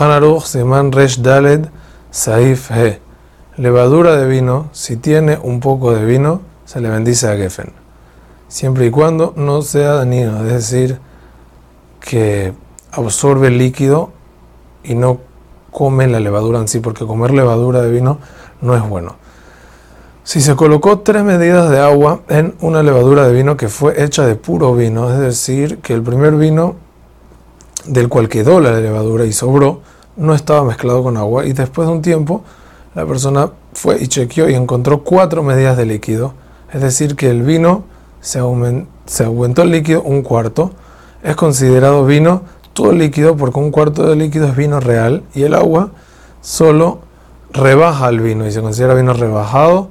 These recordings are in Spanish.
Shulchan Aruch Resh Daled Saif He. Levadura de vino, si tiene un poco de vino, se le bendice a Geffen. Siempre y cuando no sea dañino, es decir, que absorbe el líquido y no come la levadura en sí, porque comer levadura de vino no es bueno. Si se colocó tres medidas de agua en una levadura de vino que fue hecha de puro vino, es decir, que el primer vino del cual quedó la levadura y sobró, no estaba mezclado con agua y después de un tiempo la persona fue y chequeó y encontró cuatro medidas de líquido, es decir, que el vino se, aumentó el líquido un cuarto, es considerado vino todo líquido porque un cuarto de líquido es vino real y el agua solo rebaja el vino y se considera vino rebajado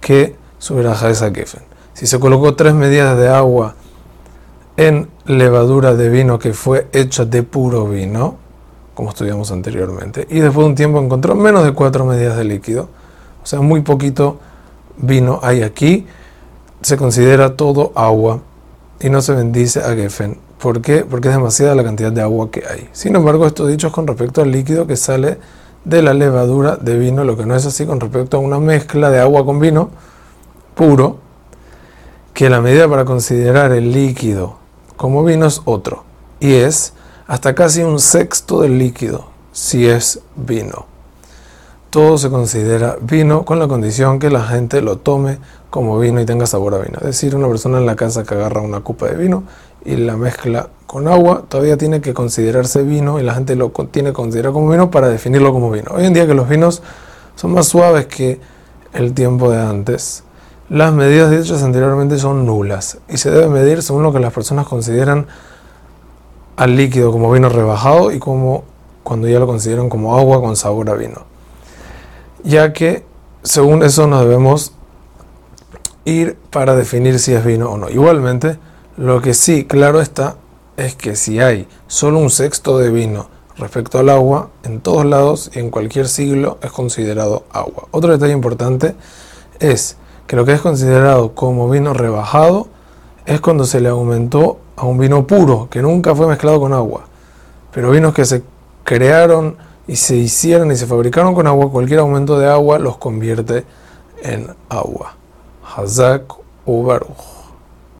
que su esa kefen. Si se colocó tres medidas de agua en levadura de vino que fue hecha de puro vino, como estudiamos anteriormente, y después de un tiempo encontró menos de cuatro medidas de líquido, o sea, muy poquito vino hay aquí, se considera todo agua y no se bendice a Geffen. ¿Por qué? Porque es demasiada la cantidad de agua que hay. Sin embargo, esto dicho es con respecto al líquido que sale de la levadura de vino, lo que no es así con respecto a una mezcla de agua con vino puro, que la medida para considerar el líquido como vino es otro, y es hasta casi un sexto del líquido, si es vino. Todo se considera vino con la condición que la gente lo tome como vino y tenga sabor a vino. Es decir, una persona en la casa que agarra una copa de vino y la mezcla con agua, todavía tiene que considerarse vino y la gente lo tiene que considerar como vino para definirlo como vino. Hoy en día que los vinos son más suaves que el tiempo de antes, las medidas dichas anteriormente son nulas y se debe medir según lo que las personas consideran al líquido como vino rebajado y como cuando ya lo consideran como agua con sabor a vino. Ya que según eso nos debemos ir para definir si es vino o no. Igualmente, lo que sí, claro está, es que si hay solo un sexto de vino respecto al agua, en todos lados y en cualquier siglo es considerado agua. Otro detalle importante es que lo que es considerado como vino rebajado es cuando se le aumentó a un vino puro, que nunca fue mezclado con agua. Pero vinos que se crearon y se hicieron y se fabricaron con agua, cualquier aumento de agua los convierte en agua. Hazak Ubaruj.